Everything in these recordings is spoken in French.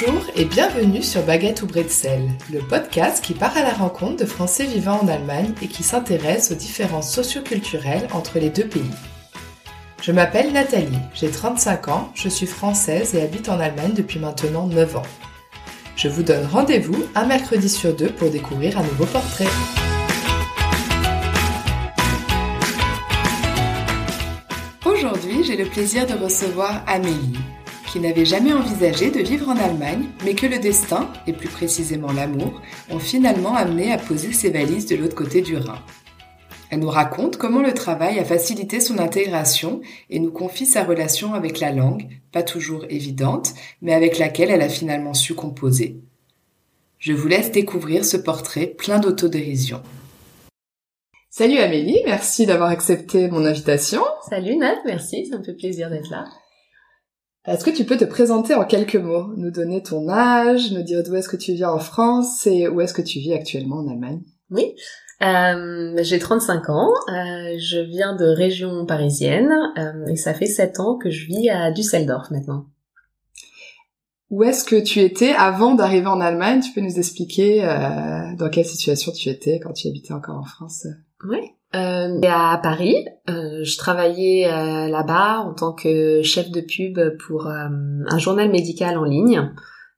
Bonjour et bienvenue sur Baguette ou Bretzel, le podcast qui part à la rencontre de Français vivant en Allemagne et qui s'intéresse aux différences socioculturelles entre les deux pays. Je m'appelle Nathalie, j'ai 35 ans, je suis française et habite en Allemagne depuis maintenant 9 ans. Je vous donne rendez-vous un mercredi sur deux pour découvrir un nouveau portrait. Aujourd'hui, j'ai le plaisir de recevoir Amélie, qui n'avait jamais envisagé de vivre en Allemagne, mais que le destin, et plus précisément l'amour, ont finalement amené à poser ses valises de l'autre côté du Rhin. Elle nous raconte comment le travail a facilité son intégration et nous confie sa relation avec la langue, pas toujours évidente, mais avec laquelle elle a finalement su composer. Je vous laisse découvrir ce portrait plein d'autodérision. Salut Amélie, merci d'avoir accepté mon invitation. Salut Nat, merci, ça me fait plaisir d'être là. Est-ce que tu peux te présenter en quelques mots, nous donner ton âge, nous dire d'où est-ce que tu viens en France et où est-ce que tu vis actuellement en Allemagne? Oui, euh, j'ai 35 ans, euh, je viens de région parisienne euh, et ça fait 7 ans que je vis à Düsseldorf maintenant. Où est-ce que tu étais avant d'arriver en Allemagne? Tu peux nous expliquer dans quelle situation tu étais quand tu habitais encore en France? Oui. Euh, à Paris, euh, je travaillais euh, là-bas en tant que chef de pub pour euh, un journal médical en ligne.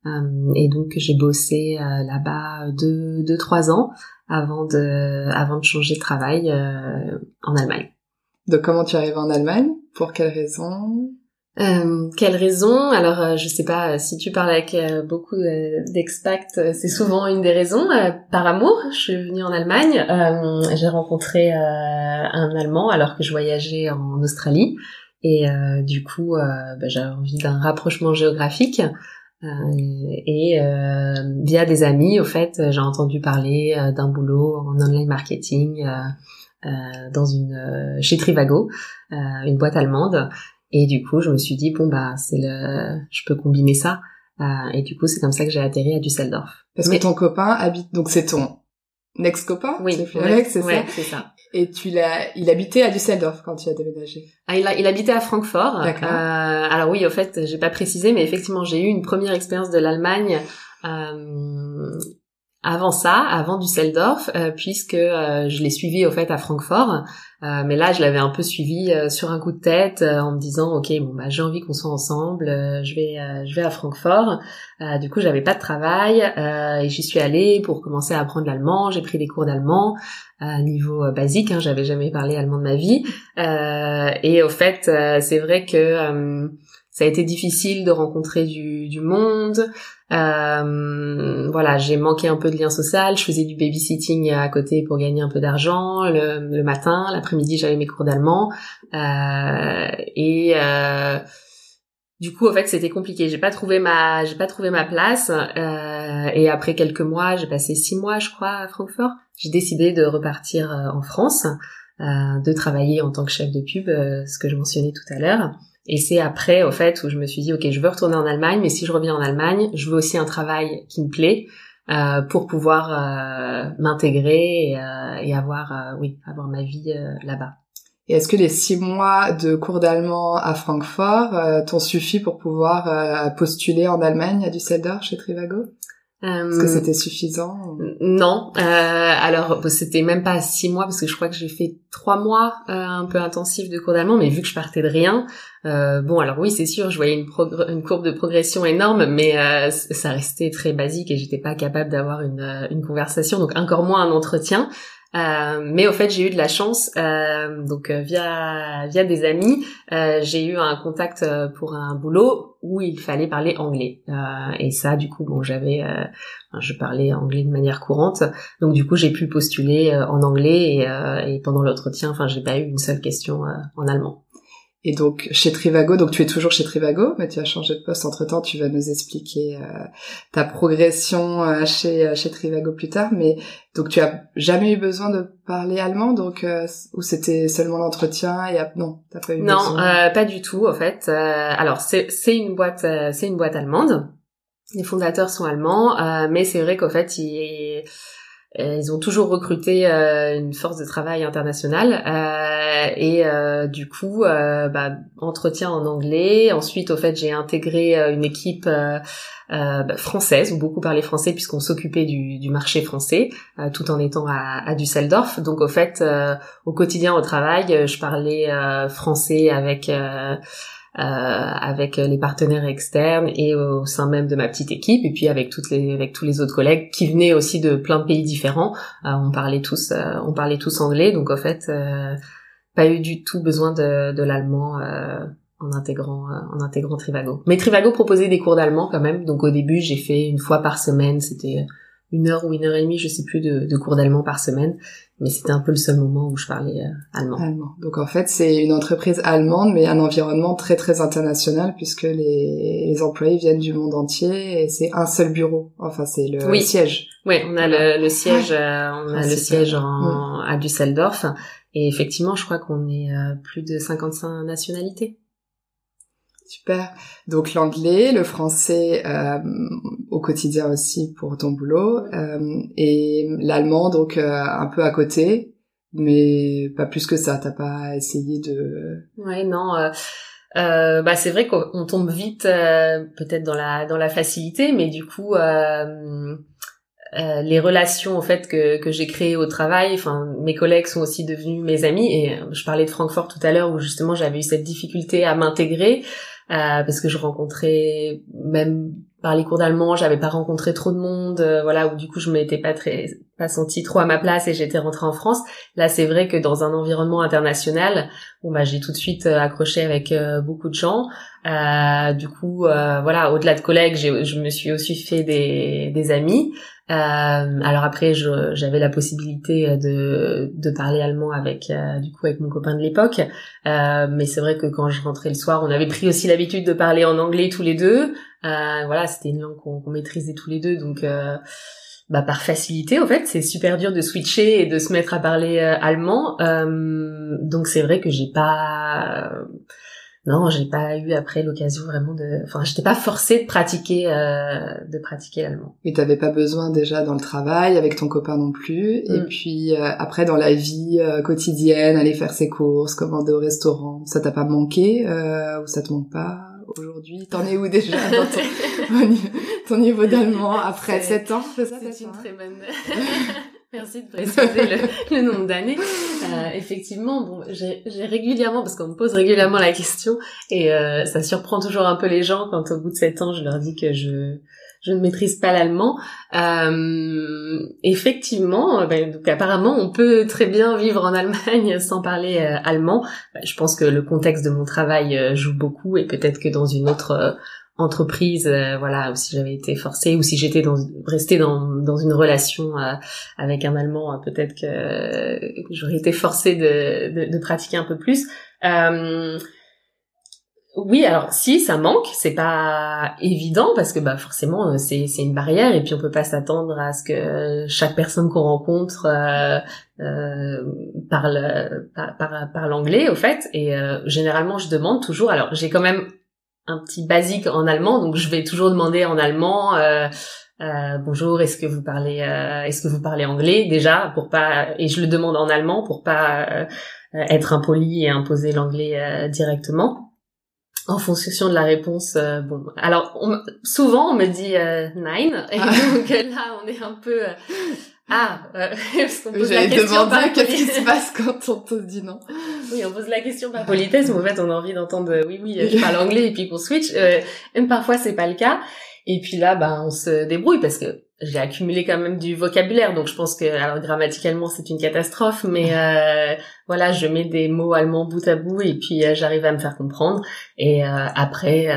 Euh, et donc j'ai bossé là-bas deux, deux, trois ans avant de, avant de changer de travail en Allemagne. Donc comment tu arrives en Allemagne? Pour quelles raisons euh, quelle raison? Alors, euh, je sais pas si tu parles avec euh, beaucoup d'expats, c'est souvent une des raisons. par amour, je suis venue en Allemagne. j'ai rencontré un Allemand alors que je voyageais en Australie, et du coup, bah, j'avais envie d'un rapprochement géographique. et via des amis, au fait, j'ai entendu parler d'un boulot en online marketing dans une chez Trivago, une boîte allemande. Et du coup, je me suis dit bon bah c'est le, je peux combiner ça. Euh, et du coup, c'est comme ça que j'ai atterri à Düsseldorf. Parce que ton copain habite, donc c'est ton ex copain. Oui, c'est ça. c'est ça. Et tu l'as, il habitait à Düsseldorf quand tu as déménagé. Ah, il, a, il habitait à Francfort. D'accord. Euh, alors oui, au fait, j'ai pas précisé, mais effectivement, j'ai eu une première expérience de l'Allemagne. Euh, avant ça, avant Düsseldorf, euh, puisque euh, je l'ai suivi au fait à Francfort. Euh, mais là, je l'avais un peu suivi sur un coup de tête en me disant, ok, bon bah j'ai envie qu'on soit ensemble, je vais je vais à Francfort. du coup, j'avais pas de travail et j'y suis allée pour commencer à apprendre l'allemand. J'ai pris des cours d'allemand niveau basique. Hein, J'avais jamais parlé allemand de ma vie. et au fait, c'est vrai que ça a été difficile de rencontrer du, du monde. Euh, voilà, j'ai manqué un peu de lien social. Je faisais du babysitting à côté pour gagner un peu d'argent le, matin. L'après-midi, j'avais mes cours d'allemand. Euh, et euh, du coup, en fait, c'était compliqué. J'ai pas trouvé ma, j'ai pas trouvé ma place. Euh, et après quelques mois, j'ai passé six mois, je crois, à Francfort. J'ai décidé de repartir euh, en France, de travailler en tant que chef de pub, ce que je mentionnais tout à l'heure. Et c'est après, au fait, où je me suis dit, ok, je veux retourner en Allemagne, mais si je reviens en Allemagne, je veux aussi un travail qui me plaît euh, pour pouvoir euh, m'intégrer et, euh, et, avoir, euh, oui, avoir ma vie euh, là-bas. Et est-ce que les six mois de cours d'allemand à Francfort t'ont suffi pour pouvoir postuler en Allemagne à Düsseldorf chez Trivago? Est-ce que c'était suffisant Non. Euh, alors c'était même pas six mois parce que je crois que j'ai fait trois mois euh, un peu intensifs de cours d'allemand, mais vu que je partais de rien, euh, bon alors oui c'est sûr, je voyais une, une courbe de progression énorme, mais euh, ça restait très basique et j'étais pas capable d'avoir une, une conversation, donc encore moins un entretien. Euh, mais au fait, j'ai eu de la chance, euh, donc euh, via via des amis, euh, j'ai eu un contact euh, pour un boulot où il fallait parler anglais. et ça, du coup, bon, j'avais, je parlais anglais de manière courante, donc du coup, j'ai pu postuler en anglais et, et pendant l'entretien, enfin, j'ai pas eu une seule question en allemand. Et donc chez Trivago, donc tu es toujours chez Trivago, mais tu as changé de poste entre temps. Tu vas nous expliquer euh, ta progression euh, chez euh, chez Trivago plus tard. Mais donc tu as jamais eu besoin de parler allemand, donc ou c'était seulement l'entretien et non, t'as pas eu non, besoin? pas du tout en fait. alors c'est c'est une boîte c'est une boîte allemande. Les fondateurs sont allemands, mais c'est vrai qu'au fait il ils ont toujours recruté une force de travail internationale et du coup bah, entretien en anglais ensuite au fait j'ai intégré une équipe euh, bah, française, où beaucoup parlaient français puisqu'on s'occupait du, du, marché français, euh, tout en étant à, à Düsseldorf. Donc au fait, euh, au quotidien au travail, je parlais français avec avec les partenaires externes et au sein même de ma petite équipe, et puis avec toutes les avec tous les autres collègues qui venaient aussi de plein de pays différents. on parlait tous on parlait tous anglais, donc au fait, pas eu du tout besoin de, de l'allemand en intégrant euh, en intégrant Trivago. Mais Trivago proposait des cours d'allemand quand même, donc au début j'ai fait une fois par semaine, c'était une heure ou une heure et demie, je sais plus, de, de cours d'allemand par semaine, mais c'était un peu le seul moment où je parlais euh, allemand. Allemand. Donc en fait c'est une entreprise allemande, mais un environnement très très international puisque les, les employés viennent du monde entier et c'est un seul bureau. Enfin c'est le siège. Oui, on a le, le siège, euh, on a le siège en, à Düsseldorf. Et effectivement, je crois qu'on est plus de 55 nationalités. Super. Donc l'anglais, le français euh, au quotidien aussi pour ton boulot, euh, et l'allemand donc euh, un peu à côté, mais pas plus que ça. T'as pas essayé de. Ouais, non. Euh, bah c'est vrai qu'on tombe vite peut-être dans la dans la facilité, mais du coup. les relations en fait que, que j'ai créées au travail, enfin mes collègues sont aussi devenus mes amis et je parlais de Francfort tout à l'heure où justement j'avais eu cette difficulté à m'intégrer euh, parce que je rencontrais même par les cours d'allemand, j'avais pas rencontré trop de monde, euh, voilà, où du coup je m'étais pas très pas senti trop à ma place et j'étais rentrée en France. Là, c'est vrai que dans un environnement international, bon bah j'ai tout de suite euh, accroché avec beaucoup de gens. du coup, voilà, au-delà de collègues, je me suis aussi fait des, des amis. Euh, alors après, j'avais la possibilité euh, de, de parler allemand avec euh, du coup avec mon copain de l'époque, euh, mais c'est vrai que quand je rentrais le soir, on avait pris aussi l'habitude de parler en anglais tous les deux. voilà, c'était une langue qu'on maîtrisait tous les deux, donc bah, par facilité, en fait, c'est super dur de switcher et de se mettre à parler allemand. donc c'est vrai que j'ai pas non, j'ai pas eu après l'occasion vraiment de, enfin, j'étais pas forcée de pratiquer, euh, de pratiquer l'allemand. Mais t'avais pas besoin déjà dans le travail, avec ton copain non plus, et mm. puis euh, après dans la vie euh, quotidienne, aller faire ses courses, commander au restaurant, ça t'a pas manqué ou ça te manque pas? Aujourd'hui T'en es où déjà dans ton, ton niveau d'allemand après 7 ans C'est une très bonne. Merci de préciser le, le nombre d'années. Euh, effectivement, bon, j'ai régulièrement, parce qu'on me pose régulièrement la question, et euh, ça surprend toujours un peu les gens quand au bout de sept ans, je leur dis que je je ne maîtrise pas l'allemand. Euh, effectivement, ben, donc apparemment, on peut très bien vivre en Allemagne sans parler euh, allemand. Ben, je pense que le contexte de mon travail euh, joue beaucoup, et peut-être que dans une autre entreprise, euh, voilà, ou si j'avais été forcée, ou si j'étais dans, restée dans, dans une relation euh, avec un Allemand, euh, peut-être que, j'aurais été forcée de, de, de, pratiquer un peu plus. Oui, alors si ça manque, c'est pas évident parce que bah forcément c'est c'est une barrière et puis on peut pas s'attendre à ce que chaque personne qu'on rencontre euh, parle par, par, l'anglais au fait et généralement je demande toujours. Alors j'ai quand même un petit basique en allemand, donc je vais toujours demander en allemand. Euh, euh, bonjour, est-ce que vous parlez, euh, est-ce que vous parlez anglais? Déjà pour pas et je le demande en allemand pour pas être impoli et imposer l'anglais directement. En fonction de la réponse, bon, alors souvent on me dit nein et ah. donc là on est un peu ah, euh, parce qu'on pose la question par qu'est-ce qui se passe quand on te dit non. Oui, on pose la question par politesse, mais en fait, on a envie d'entendre euh, oui, oui, je parle anglais et puis qu'on switch. Euh, même parfois, c'est pas le cas. Et puis là, ben, on se débrouille parce que j'ai accumulé quand même du vocabulaire, donc je pense que, alors grammaticalement, c'est une catastrophe, mais euh, voilà, je mets des mots allemands bout à bout et puis euh, j'arrive à me faire comprendre. Et après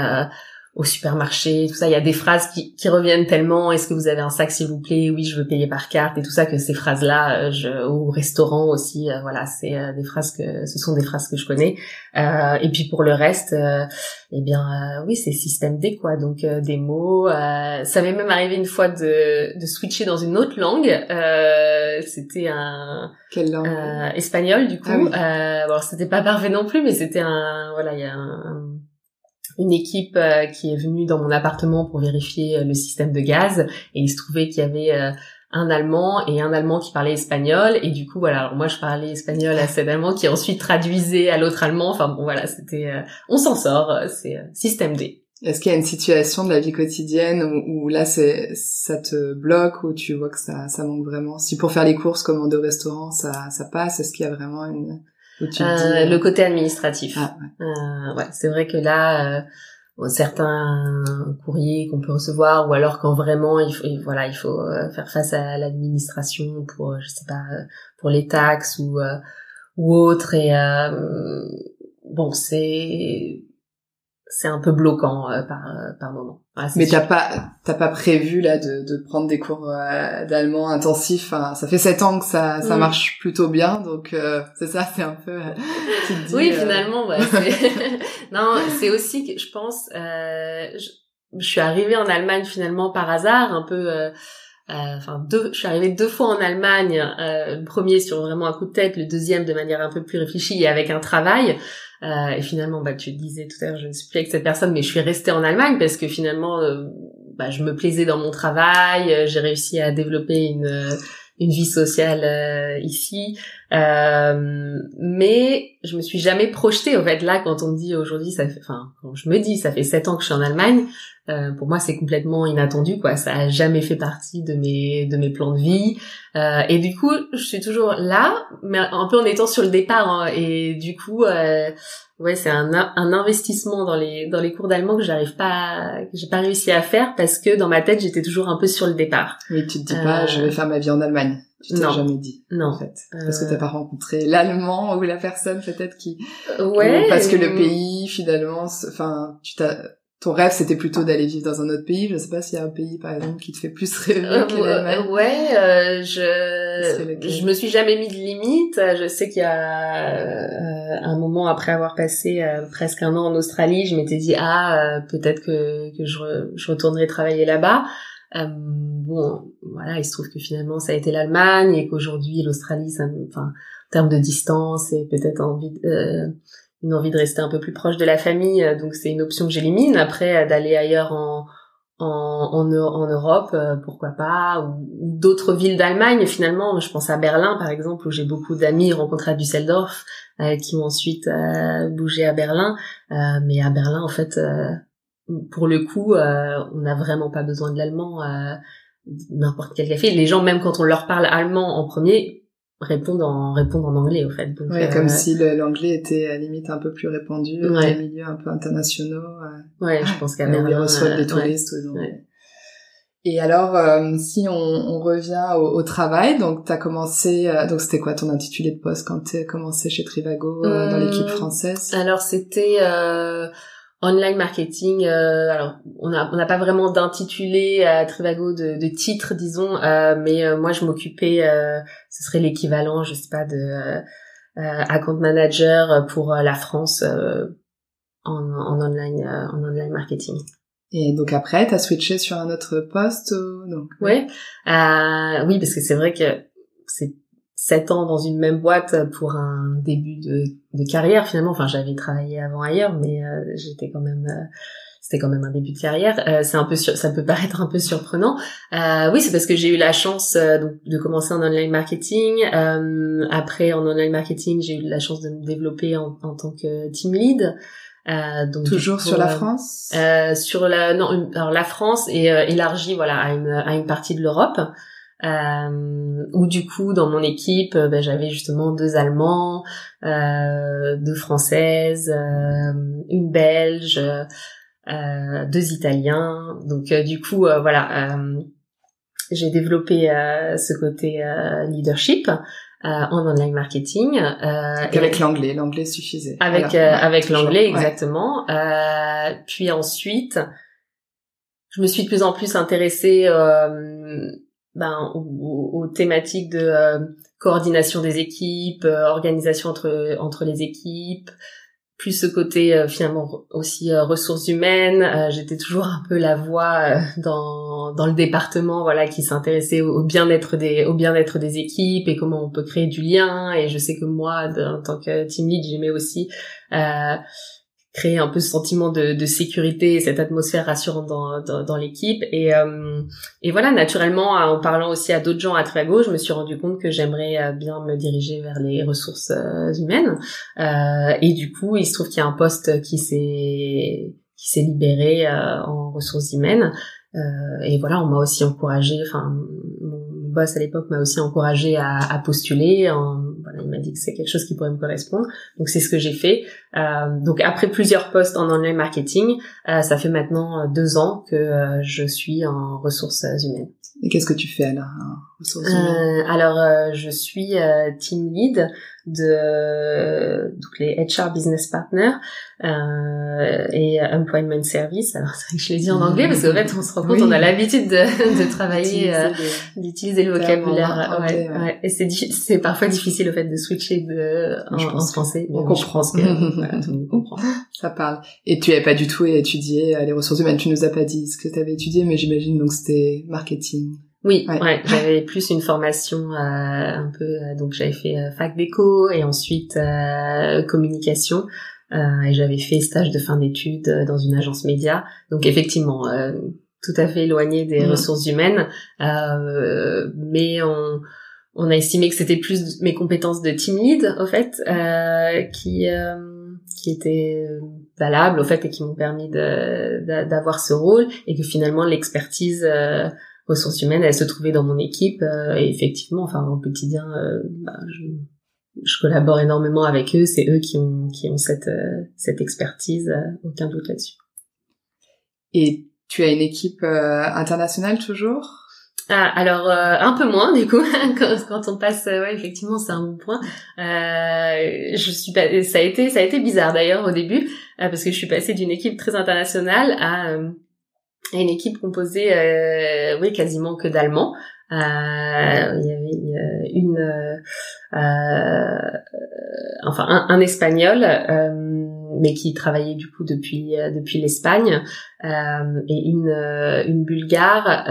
au supermarché, tout ça. Il y a des phrases qui, qui reviennent tellement. Est-ce que vous avez un sac, s'il vous plaît? Oui, je veux payer par carte et tout ça. Que ces phrases-là, euh, je, au restaurant aussi, euh, voilà, c'est euh, des phrases que, ce sont des phrases que je connais. et puis pour le reste, eh bien, oui, c'est système D quoi. Donc des mots. ça m'est même arrivé une fois de, de switcher dans une autre langue. c'était un quelle langue? espagnol du coup. Ah oui. alors c'était pas parfait non plus, mais c'était un voilà, il y a un une équipe euh, qui est venue dans mon appartement pour vérifier euh, le système de gaz. Et il se trouvait qu'il y avait euh, un allemand et un allemand qui parlait espagnol. Et du coup voilà. Alors moi je parlais espagnol à cet allemand qui ensuite traduisait à l'autre allemand. Enfin bon voilà c'était on s'en sort c'est système D. Est-ce qu'il y a une situation de la vie quotidienne où, là c'est ça te bloque ou tu vois que ça ça manque vraiment? Si pour faire les courses, commander au restaurant, ça ça passe, est-ce qu'il y a vraiment une euh, le côté administratif. Ah, ouais, euh, ouais c'est vrai que là euh, certains courriers qu'on peut recevoir ou alors quand vraiment il faut voilà il faut euh, faire face à l'administration pour je sais pas pour les taxes ou ou autre et bon c'est c'est un peu bloquant euh, par euh, par moment. Mais t'as pas t'as pas prévu là de, de prendre des cours euh, d'allemand intensifs. Enfin, ça fait sept ans que ça ça mm. marche plutôt bien, donc c'est ça, c'est un peu. oui, finalement, ouais. non, c'est aussi que je pense. Je, je, suis arrivée en Allemagne finalement par hasard, un peu. enfin deux, je suis arrivée deux fois en Allemagne, le premier sur vraiment un coup de tête, le deuxième de manière un peu plus réfléchie et avec un travail. Euh, et finalement, bah, tu disais tout à l'heure, je ne suis plus avec cette personne, mais je suis restée en Allemagne parce que finalement, euh, bah, je me plaisais dans mon travail, euh, j'ai réussi à développer une une vie sociale ici, mais je me suis jamais projetée. En fait, là, quand on me dit aujourd'hui, ça fait, enfin, quand je me dis, ça fait sept ans que je suis en Allemagne, euh, pour moi, c'est complètement inattendu, quoi. Ça a jamais fait partie de mes de mes plans de vie. Euh, et du coup, je suis toujours là, mais un peu en étant sur le départ. Hein. et du coup, euh, ouais, c'est un, un investissement dans les dans les cours d'allemand que j'arrive pas, que j'ai pas réussi à faire parce que dans ma tête, j'étais toujours un peu sur le départ. Oui, tu te dis pas, je vais faire ma vie en Allemagne. Tu t'es jamais dit. Non. En fait. Parce que t'as pas rencontré l'allemand ou la personne peut-être qui. Ouais. Ou parce que le pays finalement, enfin, tu t'as ton rêve c'était plutôt d'aller vivre dans un autre pays je sais pas s'il y a un pays par exemple qui te fait plus rêver euh, que l'Allemagne ouais euh, je je me suis jamais mis de limite je sais qu'il y a euh, un moment après avoir passé euh, presque un an en Australie je m'étais dit ah peut-être que que je, je retournerai travailler là-bas bon voilà il se trouve que finalement ça a été l'Allemagne et qu'aujourd'hui l'Australie enfin en termes de distance et peut-être envie une envie de rester un peu plus proche de la famille, euh, donc c'est une option que j'élimine. Après, euh, d'aller ailleurs en, en, en, Europe, euh, pourquoi pas, ou, d'autres villes d'Allemagne. Finalement, je pense à Berlin, par exemple, où j'ai beaucoup d'amis rencontrés à Düsseldorf, qui ont ensuite bougé à Berlin. mais à Berlin, en fait, pour le coup, on n'a vraiment pas besoin de l'allemand. n'importe quel café. Les gens, même quand on leur parle allemand en premier, répondre en répondre en anglais au fait. Donc, ouais, comme euh, si l'anglais était à limite un peu plus répandu dans les milieux un peu internationaux euh, ouais je pense qu'à Berlin ils reçoivent des touristes et alors euh, si on, on revient au, au, travail donc t'as commencé donc c'était quoi ton intitulé de poste quand t'as commencé chez Trivago dans l'équipe française? alors c'était online marketing. Euh, alors, on n'a on pas vraiment d'intitulé à Trivago de, de titre, disons, euh, mais euh, moi je m'occupais, ce serait l'équivalent, je sais pas, de account manager pour la France en, en, online en online marketing. Et donc après, t'as switché sur un autre poste, donc. Ouais, oui, parce que c'est vrai que c'est sept ans dans une même boîte pour un début de, de carrière finalement. Enfin, j'avais travaillé avant ailleurs, mais euh, j'étais quand même euh, c'était quand même un début de carrière. Euh, c'est un peu ça peut paraître un peu surprenant. oui, c'est parce que j'ai eu la chance de commencer en online marketing. après, en online marketing, j'ai eu la chance de me développer en, en tant que team lead. donc toujours sur la France? sur la non alors la France est élargie voilà à une à une partie de l'Europe euh, où du coup dans mon équipe euh, ben, j'avais justement deux Allemands, euh, deux Françaises, euh, une Belge, euh, deux Italiens. Donc euh, du coup voilà, j'ai développé ce côté leadership. en online marketing. avec l'anglais, l'anglais suffisait. Avec avec l'anglais exactement. puis ensuite, je me suis de plus en plus intéressée ben, aux, thématiques de euh, coordination des équipes, euh, organisation entre entre les équipes, plus ce côté euh, finalement aussi ressources humaines. J'étais toujours un peu la voix dans dans le département, voilà, qui s'intéressait au, bien-être des au bien-être des équipes et comment on peut créer du lien. Et je sais que moi, en tant que team lead, j'aimais aussi créer un peu ce sentiment de, de sécurité, cette atmosphère rassurante dans, dans, dans l'équipe. Et, euh, et voilà, naturellement, en parlant aussi à d'autres gens à gauche, je me suis rendu compte que j'aimerais euh, bien me diriger vers les ressources euh, humaines. Euh, et du coup, il se trouve qu'il y a un poste qui s'est qui s'est libéré en ressources humaines. et voilà, on m'a aussi encouragé, enfin, boss à l'époque m'a aussi encouragé à, à postuler. Voilà, il m'a dit que c'est quelque chose qui pourrait me correspondre. Donc c'est ce que j'ai fait. Euh, donc après plusieurs postes en online marketing, euh, ça fait maintenant euh, deux ans que euh, je suis en ressources humaines. Et qu'est-ce que tu fais alors euh, Alors je suis team lead de donc les HR business partners euh, et employment service. Alors c'est vrai que je l'ai dit en anglais parce qu'en fait on se rend compte on a l'habitude de, de travailler euh, d'utiliser le vocabulaire ouais, ouais. et c'est c'est parfois difficile le fait de switcher de en, en français on comprend que monde comprend ça parle et tu avais pas du tout étudié euh, les ressources humaines tu nous as pas dit ce que tu avais étudié mais j'imagine donc c'était marketing oui, ouais. j'avais plus une formation euh, un peu, euh, donc j'avais fait euh, fac d'éco et ensuite communication et j'avais fait stage de fin d'études dans une agence média. Donc effectivement, tout à fait éloigné des mm. ressources humaines, mais on, on a estimé que c'était plus mes compétences de team lead au fait qui qui étaient valables au fait et qui m'ont permis d'avoir ce rôle et que finalement l'expertise ressources humaines, elle se trouvait dans mon équipe euh, et effectivement, enfin au quotidien, euh, bah, je, je, collabore énormément avec eux. C'est eux qui ont qui ont cette euh, cette expertise, aucun doute là-dessus. Et tu as une équipe internationale toujours? Ah, alors un peu moins du coup quand, quand on passe ouais effectivement c'est un bon point euh, je suis pas ça a été ça a été bizarre d'ailleurs au début parce que je suis passée d'une équipe très internationale à une équipe composée, euh, oui, quasiment que d'Allemands. Euh, il y avait euh, une, euh, euh, enfin un, un Espagnol, mais qui travaillait du coup depuis depuis l'Espagne, et une une Bulgare,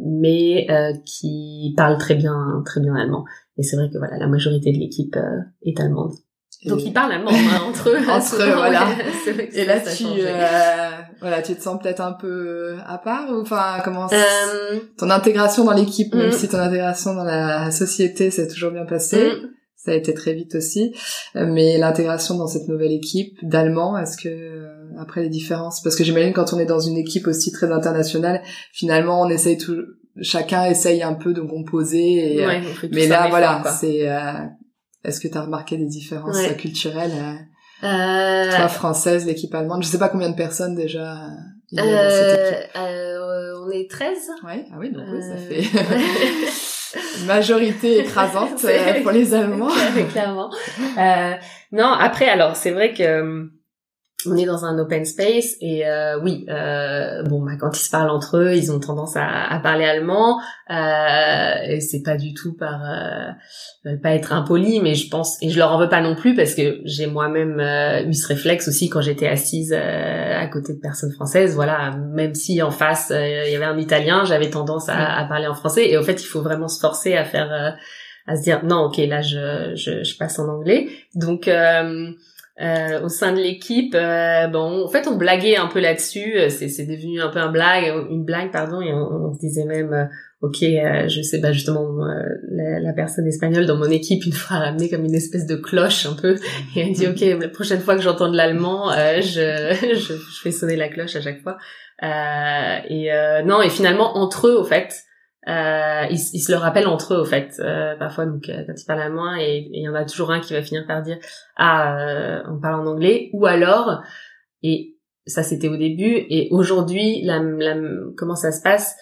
mais qui parle très bien très bien allemand. Et c'est vrai que voilà, la majorité de l'équipe est allemande. Donc ils parlent allemand hein, entre eux. entre eux, voilà. Et là, tu, euh, voilà, tu te sens peut-être un peu à part ou enfin comment euh... ton intégration dans l'équipe, même mm. si ton intégration dans la société s'est toujours bien passé, mm. Ça a été très vite aussi. Euh, mais l'intégration dans cette nouvelle équipe d'allemand, est-ce que euh, après les différences, parce que j'imagine quand on est dans une équipe aussi très internationale, finalement on essaye tout, chacun essaye un peu de composer. Et, mais là, voilà, c'est est-ce que tu as remarqué des différences culturelles euh, euh... Toi, française, l'équipe allemande? Je sais pas combien de personnes déjà il y a dans cette euh, équipe. Euh, on est 13. Ouais, ah oui, donc oui, ça fait majorité écrasante pour les Allemands. Clairement. non, après, alors, c'est vrai que on est dans un open space et euh, oui, euh, bon, bah, quand ils se parlent entre eux, ils ont tendance à, à parler allemand. Euh, et c'est pas du tout par euh, pas être impoli, mais je pense et je leur en veux pas non plus parce que j'ai moi-même euh, eu ce réflexe aussi quand j'étais assise euh, à côté de personnes françaises. Voilà, même si en face il y avait un Italien, j'avais tendance à, à, parler en français. Et au fait, il faut vraiment se forcer à faire à se dire non, ok, là je je, je passe en anglais. Donc euh, au sein de l'équipe, euh, bon, en fait, on blaguait un peu là-dessus. Euh, c'est, c'est devenu un peu un blague, une blague, pardon, et on, se disait même, euh, ok, je sais pas justement, la, la, personne espagnole dans mon équipe une fois a ramené comme une espèce de cloche un peu, et elle dit, ok, la prochaine fois que j'entends de l'allemand, je, je, je, fais sonner la cloche à chaque fois. et non, et finalement entre eux, au fait, euh, ils, ils, se le rappellent entre eux au fait euh, parfois donc euh, quand ils parlent à moi et il y en a toujours un qui va finir par dire ah euh, on parle en anglais ou alors et ça c'était au début et aujourd'hui la, la, comment ça se passe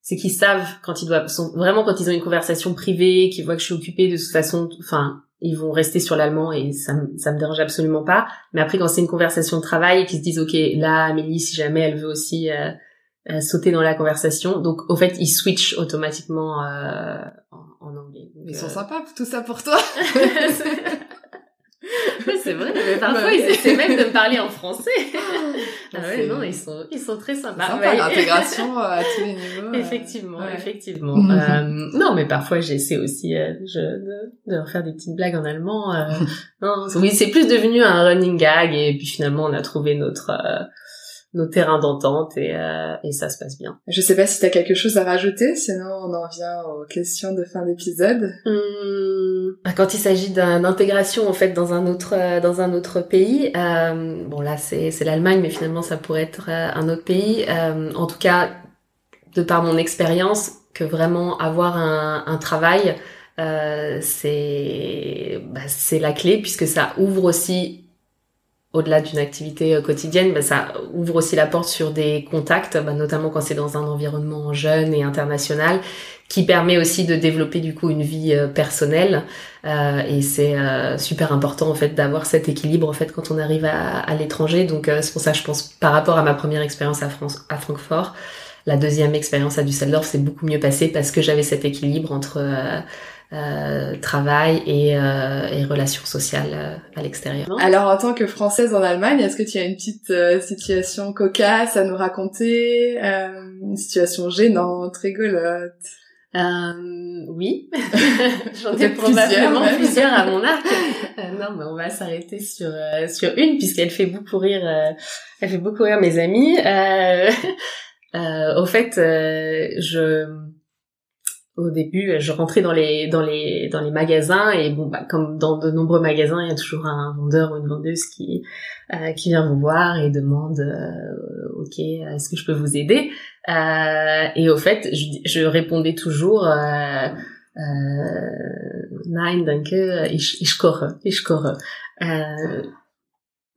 c'est qu'ils savent quand ils doivent vraiment quand ils ont une conversation privée qu'ils voient que je suis occupée de toute façon enfin ils vont rester sur l'allemand et ça ça me dérange absolument pas. Mais après quand c'est une conversation de travail qu'ils se disent ok là Amélie si jamais elle veut aussi euh, euh, sauter dans la conversation. Donc, au fait, ils switchent automatiquement euh, en, en, anglais. ils sont euh, sympas, tout ça pour toi. c'est vrai, mais parfois ils essaient même de me parler en français. Ah, ah ouais, non, ils sont, ils sont très sympas. Sympa, l'intégration euh, à tous les niveaux. Effectivement, ouais. effectivement. euh, non, mais parfois j'essaie aussi euh, je, de, de leur faire des petites blagues en allemand. Euh, non, oui, c'est plus devenu un running gag et puis finalement on a trouvé notre euh, nos terrains d'entente et, euh, et ça se passe bien. Je sais pas si t'as quelque chose à rajouter, sinon on en vient aux questions de fin d'épisode. Hum, quand il s'agit d'un- d'intégration en fait dans un autre euh, dans un autre pays, euh, bon là c'est c'est l'Allemagne, mais finalement ça pourrait être euh, un autre pays. En tout cas, de par mon expérience, que vraiment avoir un, un travail, euh, c'est bah, c'est la clé puisque ça ouvre aussi au-delà d'une activité euh, quotidienne, bah, ça ouvre aussi la porte sur des contacts, bah, notamment quand c'est dans un environnement jeune et international, qui permet aussi de développer du coup une vie euh, personnelle. Euh, et c'est euh, super important en fait d'avoir cet équilibre en fait quand on arrive à, à l'étranger. Donc euh, c'est pour ça je pense par rapport à ma première expérience à, France, à Francfort, la deuxième expérience à Düsseldorf s'est beaucoup mieux passée parce que j'avais cet équilibre entre euh, travail et, euh, et relations sociales euh, à l'extérieur. Alors en tant que Française en Allemagne, est-ce que tu as une petite euh, situation cocasse à nous raconter euh, Une situation gênante, rigolote? Euh, oui, j'en ai probablement plusieurs, à mon arc. Non, mais on va s'arrêter sur euh, sur une puisqu'elle fait beaucoup rire. euh, elle fait beaucoup rire mes amis. Euh, euh, au fait, euh, je au début, je rentrais dans les dans les dans les magasins et bon, bah, comme dans de nombreux magasins, il y a toujours un vendeur ou une vendeuse qui euh, qui vient vous voir et demande, euh, ok, est-ce que je peux vous aider? Euh, Et au fait, je, je répondais toujours. Euh, euh, Nein, danke, ich, ich koche, ich koche.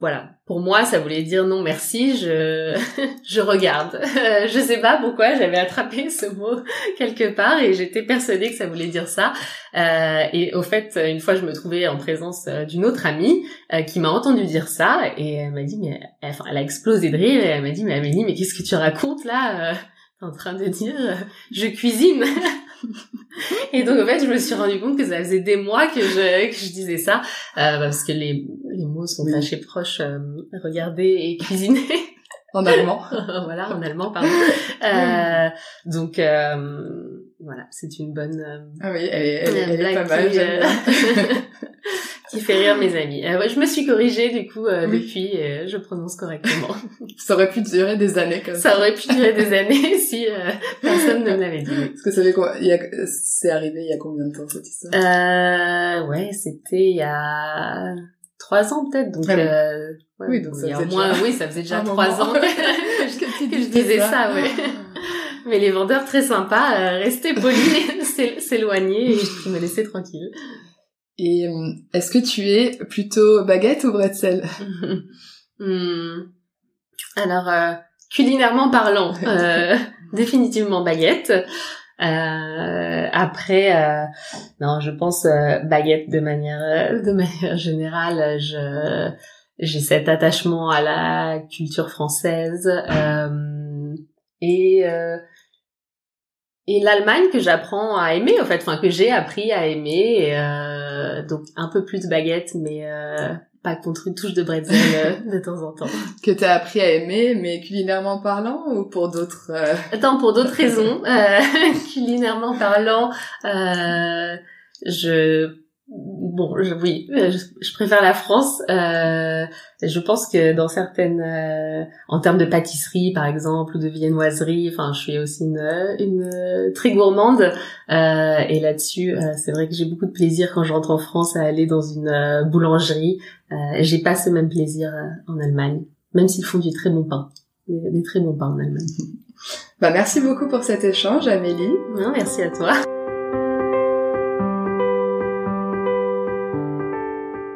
Voilà. Pour moi, ça voulait dire non merci, je, je regarde. Euh, je sais pas pourquoi j'avais attrapé ce mot quelque part et j'étais persuadée que ça voulait dire ça. Euh, et au fait, une fois, je me trouvais en présence euh, d'une autre amie euh, qui m'a entendu dire ça et elle m'a dit, mais, enfin, elle a explosé de rire et elle m'a dit, mais Amélie, mais qu'est-ce que tu racontes là euh, T'es en train de dire, je cuisine. Et donc en fait, je me suis rendu compte que ça faisait des mois que je que je disais ça euh, parce que les les mots sont Oui. assez proches. euh, regarder et cuisiner, en allemand voilà, en allemand, pardon. Euh, donc euh, voilà, c'est une bonne euh, Ah oui, elle est, elle, elle est pas mal. qui. qui fait rire mes amis. Euh, ouais, je me suis corrigée du coup euh, Oui. depuis, et je prononce correctement. Ça aurait pu durer des années comme ça. ça aurait pu durer des années si euh, personne ne me l'avait dit. Parce que ça fait quoi il y a- C'est arrivé il y a combien de temps cette histoire? Euh, ouais, c'était il y a trois ans peut-être. Donc, Ah oui. euh, ouais, Oui, donc ça faisait moins, déjà oui, ça faisait déjà trois ans que, que, que je disais ça, ouais. Mais les vendeurs très sympas, euh, restaient polis, s'é- s'éloignaient et qui me laissaient tranquille. Et euh, est-ce que tu es plutôt baguette ou bretzel? Hmm. Alors, euh, culinairement parlant, euh, définitivement baguette. Euh, après, non, je pense baguette de manière de manière générale. Je j'ai cet attachement à la culture française et et l'Allemagne que j'apprends à aimer en fait, enfin que j'ai appris à aimer. et, euh, donc un peu plus de baguette, mais euh, pas contre une touche de bretzel euh, de temps en temps. Que t'as appris à aimer, mais culinairement parlant ou pour d'autres euh, Attends, pour d'autres raisons, euh, culinairement parlant, euh, je bon, je, oui, euh, je, je préfère la France. Euh, je pense que dans certaines, euh, en termes de pâtisserie par exemple ou de viennoiserie, enfin, je suis aussi une, une euh, très gourmande. Euh, et là-dessus, euh, c'est vrai que j'ai beaucoup de plaisir quand je rentre en France à aller dans une euh, boulangerie. Euh, j'ai pas ce même plaisir euh, en Allemagne, même s'ils font du très bon pain, des, des très bons pains en Allemagne. Bah merci beaucoup pour cet échange, Amélie. Non, merci à toi.